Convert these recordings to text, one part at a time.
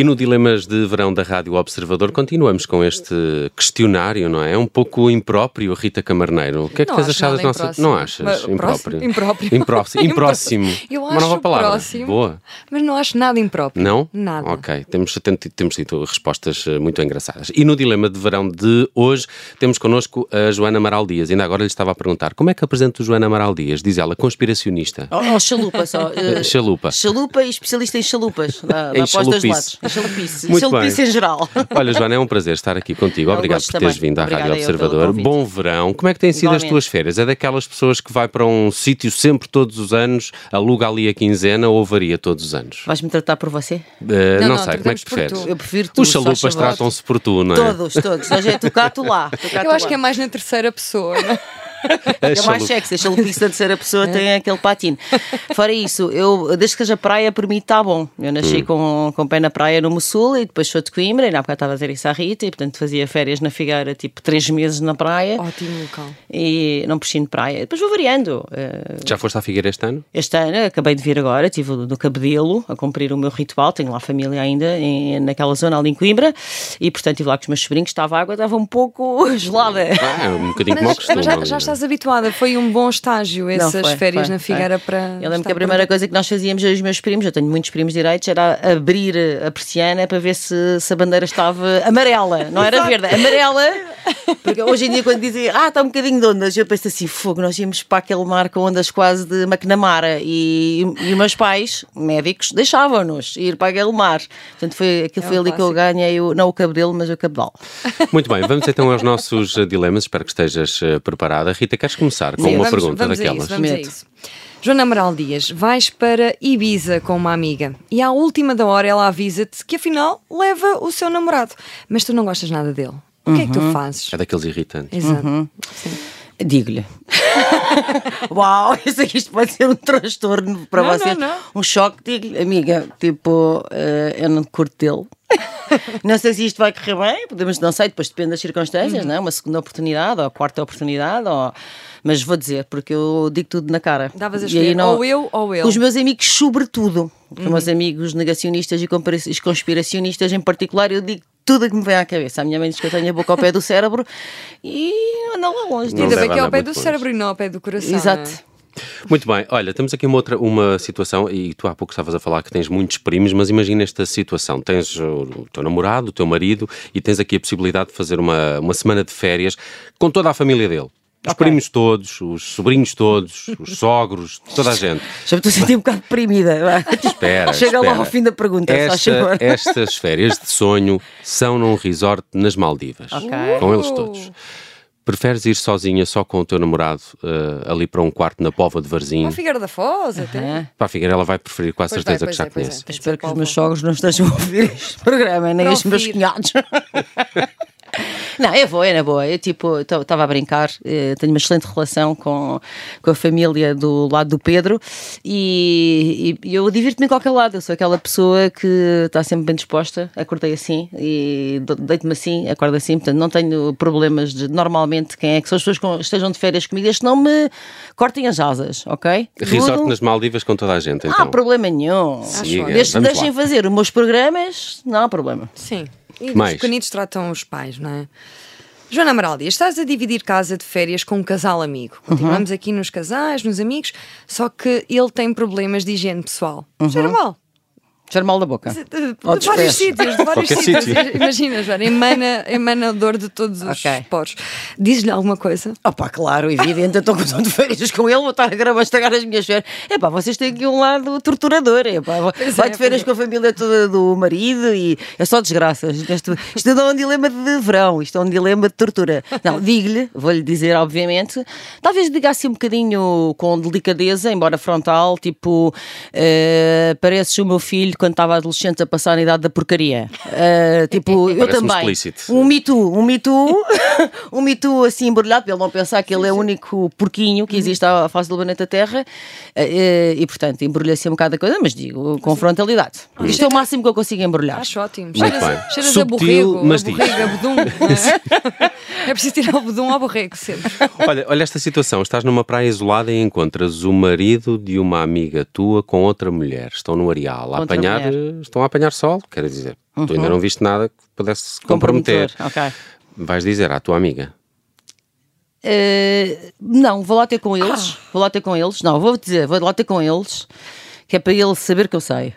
E no Dilemas de Verão da Rádio Observador continuamos com este questionário, não é? É um pouco impróprio, Rita Camarneiro. O que é que Não tens acho achado das nossas... Não achas? Mas- impróprio. Impróprio. Impróximo. Impróximo. Eu Uma nova acho palavra. próximo. Boa. Mas não acho nada impróprio. Não? Nada. Ok, temos, tem- temos tido respostas eh, muito engraçadas. E no Dilema de Verão de hoje temos connosco a Joana Amaral Dias. Ainda agora lhe estava a perguntar como é que apresento Joana Amaral Dias? Diz ela, conspiracionista. Oh, oh, chalupa só. eh, Chalupa. Chalupa e especialista em chalupas. Dá, Em dá. Em chalupice. Muito chalupice bem. em geral. Olha, Joana, é um prazer estar aqui contigo. Obrigado por teres também. vindo à Obrigada Rádio Observador. Bom verão. Como é que têm sido as Igualmente. tuas férias? É daquelas pessoas que vai para um sítio sempre todos os anos, aluga ali a quinzena ou varia todos os anos? Vais-me tratar por você? Eh, Não, não, não, sei, como é que preferes? tu. Eu prefiro tu. Os chalupas tratam-se por tu, não é? Todos, todos. Hoje é tu cá, tu lá. Tu cá, Eu tu acho lá. que é mais na terceira pessoa. não é? É mais sexy, a chalupice da terceira pessoa tem aquele patinho. Fora isso, eu, desde que seja praia, para mim está bom. Eu nasci Hum. com, com pé na praia no Mussul e depois sou de Coimbra, e na época estava a dizer isso à Rita, e portanto fazia férias na Figueira, tipo três meses na praia, Ótimo local. e não piscino de praia. Depois vou variando. Eh, Já foste à Figueira este ano? Este ano, acabei de vir agora, estive no Cabedelo a cumprir o meu ritual, tenho lá família ainda em- naquela zona ali em Coimbra, e portanto estive lá com os meus sobrinhos, estava a água, estava um pouco gelada. Ah, é um bocadinho como já, já é? Estás habituada. Foi um bom estágio Não, essas foi, férias foi, na foi. Figueira para. Eu lembro que a primeira coisa que nós fazíamos, eu e os meus primos, eu tenho muitos primos direitos, era abrir a persiana para ver se, se a bandeira estava amarela, não era verde, amarela. Porque hoje em dia, quando dizem, ah, está um bocadinho de ondas, eu penso assim, fogo, nós íamos para aquele mar com ondas quase de McNamara e, e os meus pais, médicos, deixavam-nos ir para aquele mar. Portanto, foi, aquilo É foi um ali que eu clássico. ganhei, o, não o cabedelo, mas o cabedal. Muito bem, vamos então aos nossos dilemas. Espero que estejas eh, preparada. Rita, queres começar com Sim, uma vamos, pergunta vamos daquelas? A isso, vamos a isso. Joana Amaral Dias, vais para Ibiza com uma amiga e à última da hora ela avisa-te que afinal leva o seu namorado, mas tu não gostas nada dele. O que é que Uhum. tu fazes? É daqueles irritantes. Exato. Sim. Digo-lhe. Uau, eu sei que isto pode ser um transtorno para Não, vocês. não, não. Um choque, digo-lhe, amiga, tipo, eh, eu não curto dele. não sei se isto vai correr bem, podemos, não sei, depois depende das circunstâncias, não é? Uma segunda oportunidade ou a quarta oportunidade, ou... mas vou dizer, porque eu digo tudo na cara. Davas a escolher, aí não- ou eu ou ele. Com os meus amigos, sobretudo. Com os meus amigos negacionistas e conspiracionistas em particular, eu digo tudo o que me vem à cabeça. A minha mãe diz que eu tenho a boca ao pé do cérebro e anda lá longe. Não Ainda bem que é ao pé do longe. cérebro e não ao pé do coração. Exato. não é? Muito bem, olha, temos aqui uma outra uma situação, e tu há pouco estavas a falar que tens muitos primos, mas imagina esta situação: tens o teu namorado, o teu marido, e tens aqui a possibilidade de fazer uma, uma semana de férias com toda a família dele. Os Ok. primos todos, os sobrinhos todos, os sogros, toda a gente. Já me estou a sentir um bocado deprimida. vá. Espera, Chega espera. lá ao fim da pergunta, Esta- estas férias de sonho são num resort nas Maldivas, Ok. com eles todos. Preferes ir sozinha só com o teu namorado eh, ali para um quarto na Pova de Varzim? Para Figueira da Foz, até. Para a Figueira ela vai preferir com a Pois certeza vai, que já é, pois conhece. é. Espero que os meus sogros não estejam a ouvir este programa, nem os meus cunhados. Não, é boa, é na boa. Eu tipo, estava a brincar, eh, tenho uma excelente relação com, com a família do lado do Pedro e, e eu divirto-me em qualquer lado. Eu sou aquela pessoa que está sempre bem disposta. Acordei assim e deito-me assim, acordo assim, portanto não tenho problemas de normalmente quem é que são as pessoas que estejam de férias comigo, desde que não me cortem as asas, ok? Resort Tudo- nas Maldivas com toda a gente, não há então. problema nenhum. Siga, Desde que vamos deixem lá. fazer os meus programas, não há problema. Sim. E Mais. os pequenitos tratam os pais, não é? Joana Amaral Dias, estás a dividir casa de férias com um casal amigo. Continuamos aqui nos casais, nos amigos, só que ele tem problemas de higiene pessoal. É normal. Cheiro mal da boca. De, de- de Ou vários sítios, de vários sítios. sítio. Imagina, Joana, emana, emana dor de todos os poros. Diz-lhe alguma coisa? Opa, claro, evidente, eu estou com tanto de férias com ele, vou estar a gravar, estragar as minhas férias. É pá, vocês têm aqui um lado torturador. É pá, vai é, de férias pois com a família toda do marido e é só desgraças. Isto, isto não é um dilema de verão, isto é um dilema de tortura. Não, digo-lhe, vou-lhe dizer, obviamente, talvez diga assim um bocadinho com delicadeza, embora frontal, tipo, eh, pareces o meu filho quando estava adolescente a passar na idade da porcaria. Eh, tipo, eu também. explícito. Um Me Too, um Me Too, um Me Too assim embrulhado, para ele não pensar que ele é o único porquinho que existe à face do planeta Terra. Eh, E, portanto, embrulha assim um bocado a coisa, mas digo com frontalidade. Isto é o máximo que eu consigo embrulhar. Acho ótimo. Muito Cheiras, bem. a- cheiras a Subtil, borrego, mas a diz. borrego, a É? é preciso tirar o bodum ao borrego sempre. Olha, olha esta situação. Estás numa praia isolada e encontras o marido de uma amiga tua com outra mulher. Estão no areal a apanhar apanhar, mulher. estão a apanhar sol, quer dizer. Tu ainda não viste nada que pudesse comprometer. Ok. Vais dizer à tua amiga. Eh, não, vou lá ter com eles. Ah. Vou lá ter com eles. Não, vou dizer, vou lá ter com eles, que é para ele saber que eu sei.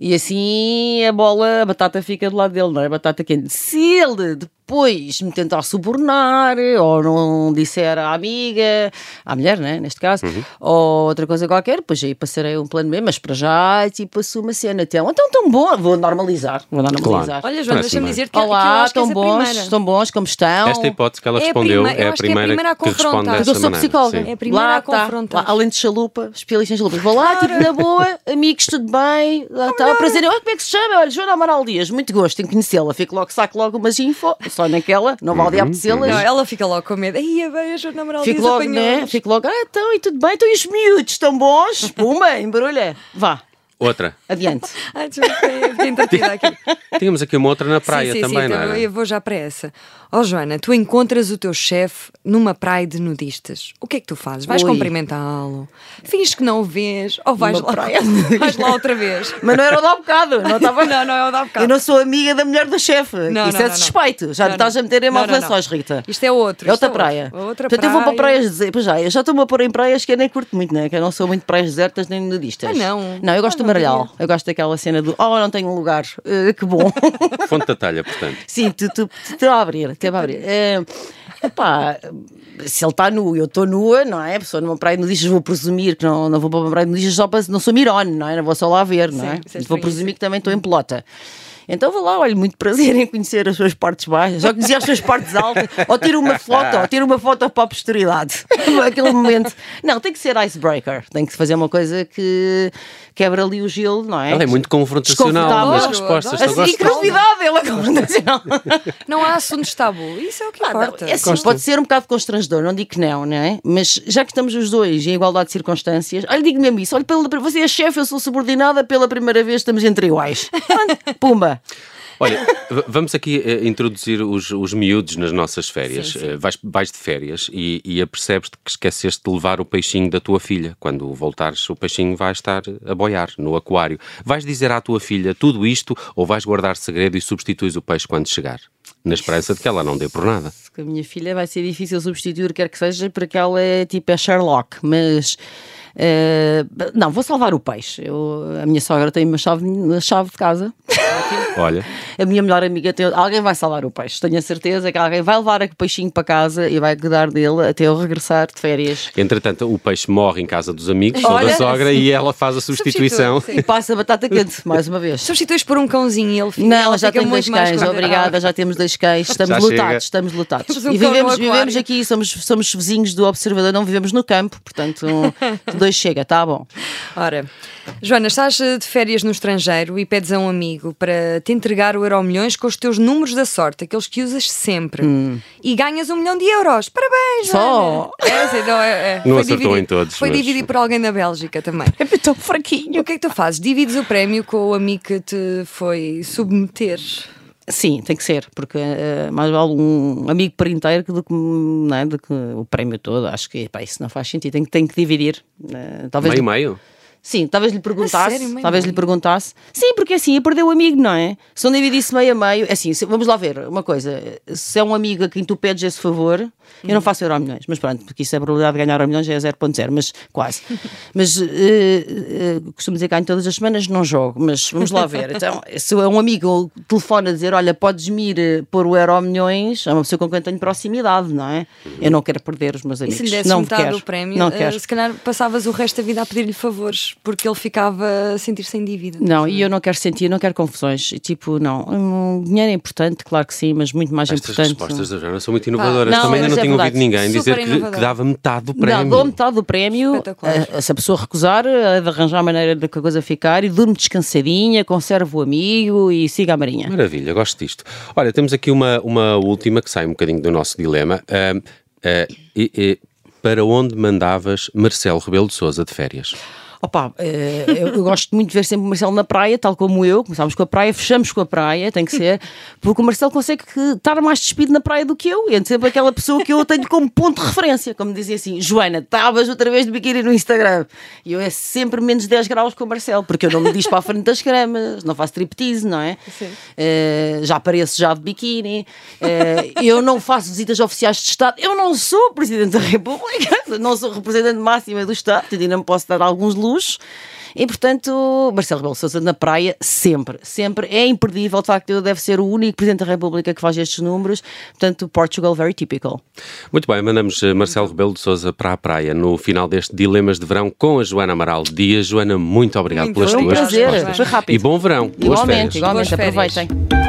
E assim a bola, a batata fica do lado dele, não é? A batata quente. Se ele depois me tentar subornar ou não disser à amiga, à mulher, né? Neste caso, Uhum. ou outra coisa qualquer, pois aí passarei um plano B, mas para já, tipo, assumo a cena. Então, então tão bom, vou normalizar. Vou normalizar. Olha, Joana, Parece deixa-me dizer que, que eu Olá, acho que estão és a bons, primeira. estão bons, como estão? Esta hipótese que ela É a respondeu prima- é a que é a primeira, a que responde confrontar. dessa Eu sou psicóloga. Sim. É a primeira lá a confrontar. Lá, além de chalupa, especialista em chalupas. Vou lá, tipo, na boa, amigos, tudo bem. Lá está, prazer. Olha, como é que se chama? Olha, Joana Amaral Dias, muito gosto em conhecê-la. Fico logo, saco logo umas info, só naquela, não vale Uhum, apetecê-las. Não, ela fica logo com medo. Ai, a bem, a Joana Amaral Fico Dias logo, né? apanhou-nos. Fico logo, ah, então, e tudo bem? Então, e os miúdos estão bons? Puma, embrulha. Vá, Outra. adiante. Ai, desculpa, entretida aqui. Tínhamos aqui uma outra na praia sim, sim, também, sim, não então era? Eu vou já para essa. Ó Joana, tu encontras o teu chefe numa praia de nudistas. O que é que tu fazes? Vais cumprimentá-lo? Finges que não o vês? Ou vais Numa lá, praia vais lá outra vez? Mas não era o de há bocado, não estava. Não, não é o da bocado. Eu não sou amiga da mulher do chefe. Não, Isso não, é não, não. suspeito. Já Não, estás não. a meter em Não, não, maldições, não. Rita. Isto é outro. É outra praia. Outra Portanto, eu vou para praia. praias desertas. Pois já, eu já estou-me a pôr em praias que eu nem curto muito, né? Que eu não sou muito praias desertas nem nudistas. Ah, não? Não, eu gosto Ah, queria. Eu gosto daquela cena do Oh, não tenho lugar. Eh, que bom. Fonte da talha, portanto. Sim, tu, tu, tu, tu a abrir, te a abrir. É, epá, se ele está nu e eu estou nua, não é? A pessoa numa praia de nudistas, vou presumir que não, não vou para uma praia de nudistas só para. Não sou mirone, não é? Não vou só lá ver, não é? Sim, é vou presumir que também estou em pelota. Então vou lá, olha, muito prazer em conhecer as suas partes baixas, ou conhecer as suas partes altas, ou tiro uma foto, ou tiro uma foto para a posteridade. Aquele momento. Não, tem que ser icebreaker, tem que fazer uma coisa que quebra ali o gelo, não é? Ela é muito confrontacional nas respostas. Assim, gosto. incredulidade, ela é confrontacional. Não há assuntos tabu. Isso é o que Ah, não, importa. é assim, pode ser um bocado constrangedor, não digo que não, não é? Mas já que estamos os dois em igualdade de circunstâncias, olha, digo mesmo isso: olha, pela, você é chefe, eu sou subordinada, pela primeira vez estamos entre iguais. Pumba! Olha, vamos aqui eh, introduzir os, os miúdos nas nossas férias. Sim, sim. Eh, vais, vais de férias e, e apercebes-te que esqueceste de levar o peixinho da tua filha. Quando voltares, o peixinho vai estar a boiar no aquário. Vais dizer à tua filha tudo isto ou vais guardar segredo e substituis o peixe quando chegar? Na esperança de que ela não dê por nada. Com a minha filha vai ser difícil substituir, quer que seja, porque ela é tipo é Sherlock, mas. Eh, não, vou salvar o peixe. Eu, a minha sogra tem uma chave, uma chave de casa. Olha, A minha melhor amiga tem. Alguém vai salvar o peixe. Tenho a certeza que alguém vai levar o peixinho para casa e vai cuidar dele até eu regressar de férias. entretanto, o peixe morre em casa dos amigos ou da sogra sim. e ela faz a substituição. E passa a batata quente, mais uma vez. Substituis por um cãozinho e ele fica. Não, ela já tenho dois cães, obrigada, já temos dois cães, estamos Já lutados, chega. estamos lutados. Temos um E vivemos, vivemos aqui, somos, somos vizinhos do Observador, não vivemos no campo, portanto, dois chega, tá bom. Ora, Joana, estás eh, de férias no estrangeiro e pedes a um amigo para te entregar o Euro Milhões com os teus números da sorte, aqueles que usas sempre, e ganhas um milhão de euros. Parabéns, Hum. Só? Joana! É, assim, não, é, é. Não acertou dividido- em todos, Foi mas- dividido por alguém da Bélgica também. É tão fraquinho. O que é que tu fazes? Divides o prémio com o amigo que te foi submeter. Sim, tem que ser, porque eh, mais vale um amigo por inteiro que do que, não é, do que o prémio todo. Acho que pá, isso não faz sentido, tem, que- tem que dividir. Eh, talvez Meio, meio. Sim, talvez lhe perguntasse. sério, talvez lhe meio? perguntasse. Sim, porque assim, ia perder o amigo, não é? Se não dividisse meio a meio, é assim, se- vamos lá ver uma coisa. Se é um amigo a quem tu pedes esse favor, eu Uhum. não faço euro milhões, mas pronto, porque isso é a probabilidade de ganhar euro milhões é 0.0, mas quase. mas eh, eh, costumo dizer que ganho todas as semanas, não jogo, mas vamos lá ver. Então, se é um amigo que telefona a dizer, olha, podes-me ir eh, pôr o euro milhões, é uma pessoa com quem tenho proximidade, não é? Eu não quero perder os meus E amigos. se lhe desse não metade quero. do prémio, não eh, quero. se calhar passavas o resto da vida a pedir-lhe favores, porque ele ficava a sentir-se em dívida. Não, e eu não quero sentir, não quero confusões. Tipo, não, hum, dinheiro é importante, claro que sim, mas muito mais Estas importante. respostas da Joana são muito inovadoras. não, Também ainda não é ouvido verdade. ninguém Super dizer que, que dava metade do Não, prémio. dou metade do prémio. Espetacular. eh, se a pessoa recusar, é de arranjar a maneira de que a coisa ficar e durmo descansadinha, conservo o amigo e siga a marinha. Maravilha, gosto disto. Olha, temos aqui uma, uma última que sai um bocadinho do nosso dilema. Ahm, ah, e- e para onde mandavas Marcelo Rebelo de Souza de férias? Opa, eh, eu, eu gosto muito de ver sempre o Marcelo na praia, tal como eu. Começámos com a praia, fechamos com a praia, tem que ser, porque o Marcelo consegue estar mais despido na praia do que eu. E é sempre aquela pessoa que eu tenho como ponto de referência, como dizia assim: Joana, estavas outra vez de biquíni no Instagram. E eu é sempre menos 10 graus com o Marcelo, porque eu não me diz para a frente das gramas, não faço striptease, não é? Eh, já apareço já de biquíni, eh, eu não faço visitas oficiais de Estado, eu não sou Presidente da República, não sou representante máxima do Estado, ainda me posso dar alguns luxos. E portanto, Marcelo Rebelo de Sousa na praia, sempre, sempre é imperdível. De facto, ele deve ser o único Presidente da República que faz estes números. Portanto, Portugal, very typical. Muito bem, mandamos eh, Marcelo Rebelo de Sousa para a praia no final deste Dilemas de Verão com a Joana Amaral Dias. Joana, muito obrigado Muito pelas tuas Foi um prazer, respostas. foi rápido. E bom verão. Boas Igualmente, férias. igualmente, Boas férias. aproveitem.